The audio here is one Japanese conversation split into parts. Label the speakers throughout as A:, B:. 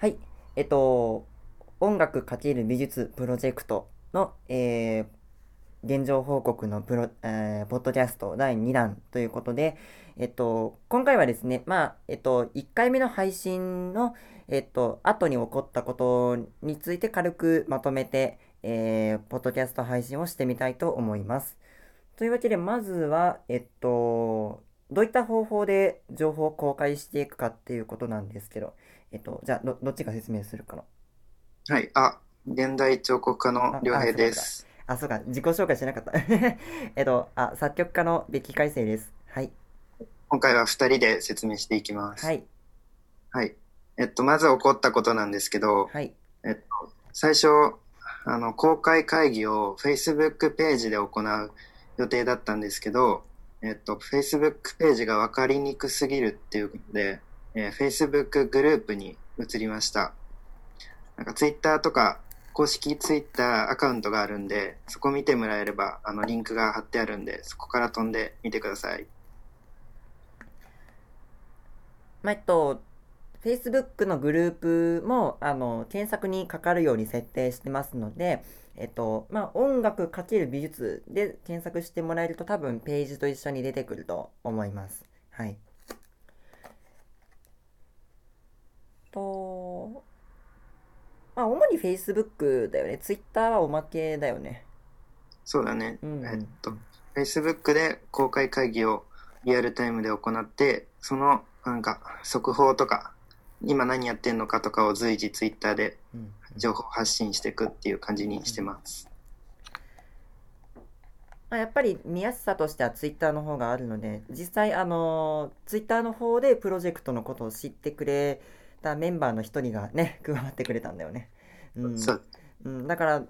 A: はい。えっと、音楽×美術プロジェクトの、えー現状報告のプロ、えーポッドキャスト第2弾ということで、えっと、今回はですね、まあ、えっと、1回目の配信の、えっと、後に起こったことについて軽くまとめて、えーポッドキャスト配信をしてみたいと思います。というわけで、まずは、えっと、どういった方法で情報を公開していくかっていうことなんですけど、えっと、じゃあ、ど、どっちが説明するかな。
B: はい。あ、現代彫刻家の良平です。
A: あ、そうか、自己紹介してなかった。えっと、あ、作曲家のベッキー海星です。はい。
B: 今回は二人で説明していきます。
A: はい。
B: はい。えっと、まず起こったことなんですけど、
A: はい。
B: えっと、最初、あの、公開会議を Facebook ページで行う予定だったんですけど、えっと、Facebook ページが分かりにくすぎるっていうことで、えー Facebook グループに移りました。なんか Twitter とか公式 Twitter アカウントがあるんで、そこ見てもらえれば、あの、リンクが貼ってあるんで、そこから飛んでみてください。
A: まあ、えっと、Facebook のグループも、あの、検索にかかるように設定してますので、えっと、まあ、音楽×美術で検索してもらえると多分ページと一緒に出てくると思います。はい。と、まあ、主に Facebook だよね。Twitter はおまけだよね。
B: そうだね。
A: うんうん
B: えっと、Facebook で公開会議をリアルタイムで行って、そのなんか速報とか、今何やってんのかとかを随時 Twitter で情報発信していくっていう感じにしてます。
A: まあ、やっぱり見やすさとしてはツイッターの方があるので、実際あのツイッターの方でプロジェクトのことを知ってくれたメンバーの一人がね、加わってくれたんだよね。うん。
B: そう。
A: うん、だから、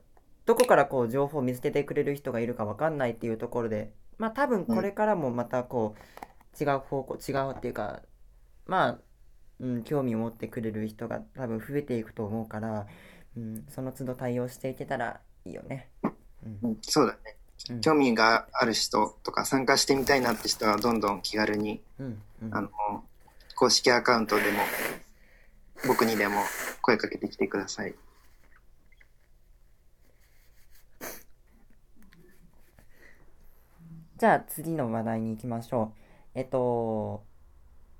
A: どこからこう情報を見つけてくれる人がいるかわかんないっていうところで、まあ多分これからもまたこう、違う方向、違うっていうか、まあ、うん、興味を持ってくれる人が多分増えていくと思うから、うん、その都度対応していけたらいいよね。うん
B: うんそうだね。
A: うん
B: 興味がある人とか参加してみたいなって人はどんどん気軽に、
A: うんうん
B: あの、公式アカウントでも、僕にでも声かけてきてください。
A: じゃあ次の話題に行きましょう。えっと、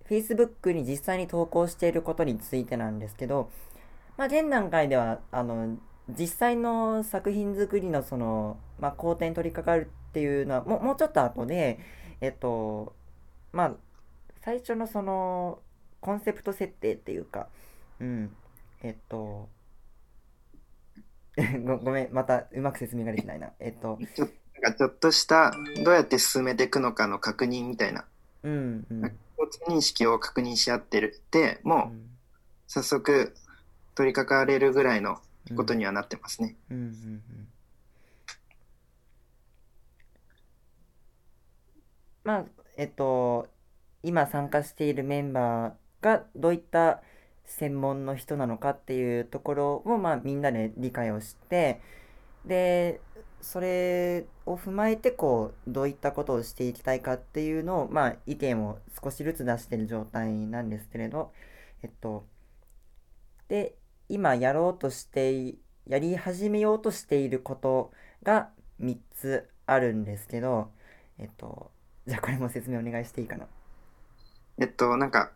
A: Facebook に実際に投稿していることについてなんですけど、まあ、現段階では、あの、実際の作品作りのその、まあ、工程に取り掛かるっていうのは、もう、もうちょっと後で、えっと、まあ、最初のその、コンセプト設定っていうか、うん、えっと、ごごめん、またうまく説明ができないな。えっと、
B: ちょなんかちょっとした、どうやって進めていくのかの確認みたいな、
A: うん、うん。
B: 共通認識を確認し合ってるって、もう早速取り掛かれるぐらいのことにはなってますね。
A: うんうんうんまあ、えっと、今参加しているメンバーがどういった専門の人なのかっていうところを、まあ、みんなで理解をして、で、それを踏まえて、こう、どういったことをしていきたいかっていうのを、まあ、意見を少しずつ出している状態なんですけれど、えっと、で、今やろうとして、やり始めようとしていることが3つあるんですけど、えっと、じゃあこれも説明お願いしていいかな？
B: えっと、なんか、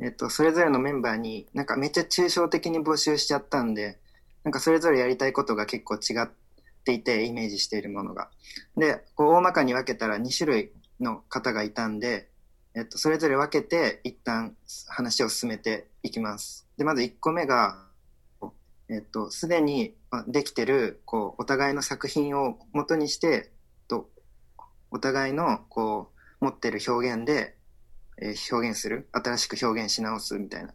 B: えっと、それぞれのメンバーになんかめっちゃ抽象的に募集しちゃったんで、なんかそれぞれやりたいことが結構違っていて、イメージしているものが。で、こう大まかに分けたら2種類の方がいたんで、えっと、それぞれ分けて一旦話を進めていきます。で、まず1個目が、えっと、すでにできてる、こう、お互いの作品を元にして、と、お互いの、こう、持ってる表現で、え表現する、新しく表現し直すみたいな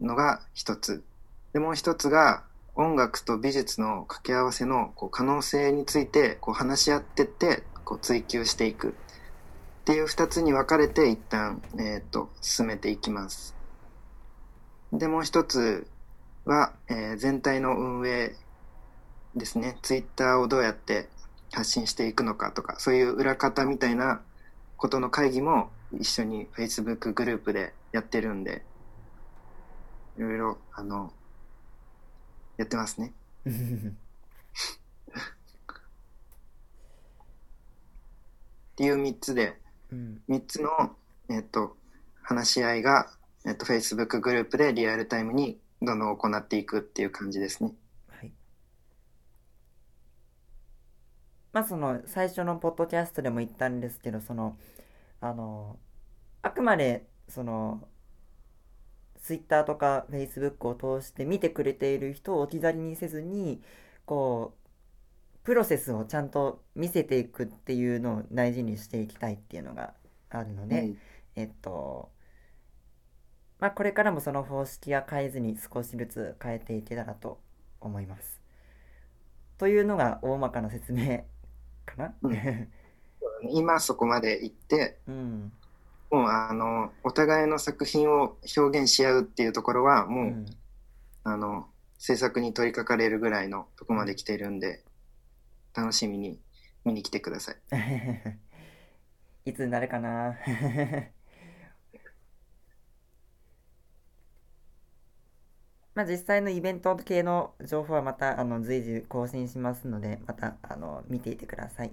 B: のが一つ。で、もう一つが、音楽と美術の掛け合わせのこう可能性についてこう話し合ってってこう追求していくっていう二つに分かれて一旦、えー、と進めていきます。で、もう一つは、えー全体の運営ですね。ツイッターをどうやって発信していくのかとか、そういう裏方みたいなことの会議も一緒に Facebook グループでやってるんで、いろいろ、あの、やってますね。っていう3つで、
A: うん
B: 3つの、えっと、話し合いが、えっと、Facebook グループでリアルタイムにどんどん行っていくっていう感じですね。
A: はい。まあその最初のポッドキャストでも言ったんですけど、その、あの、あくまでその、Twitter とか Facebook を通して見てくれている人を置き去りにせずに、こう、プロセスをちゃんと見せていくっていうのを大事にしていきたいっていうのがあるので、
B: はい
A: えっと、まあこれからもその方式は変えずに少しずつ変えていけたらと思います。というのが大まかな説明かな？
B: うん 今そこまで行って、
A: うん。
B: もうあの、お互いの作品を表現し合うっていうところは、
A: う
B: もう、
A: ん。
B: あの、制作に取り掛かれるぐらいのとこまで来てるんで、楽しみに見に来てください。
A: いつになるかな？まあ実際のイベント系の情報はまたあの随時更新しますのでまたあの見ていてください。